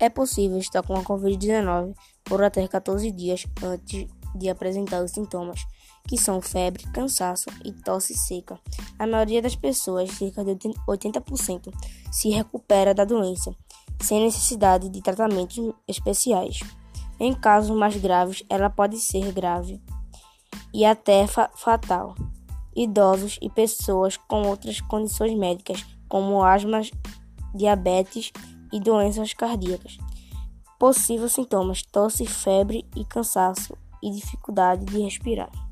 É possível estar com a Covid-19 por até 14 dias antes de apresentar os sintomas, que são febre, cansaço e tosse seca. A maioria das pessoas, cerca de 80%, se recupera da doença, sem necessidade de tratamentos especiais. Em casos mais graves, ela pode ser grave e até fa fatal. Idosos e pessoas com outras condições médicas, como asma, diabetes e doenças cardíacas. Possíveis sintomas: tosse, febre e cansaço e dificuldade de respirar.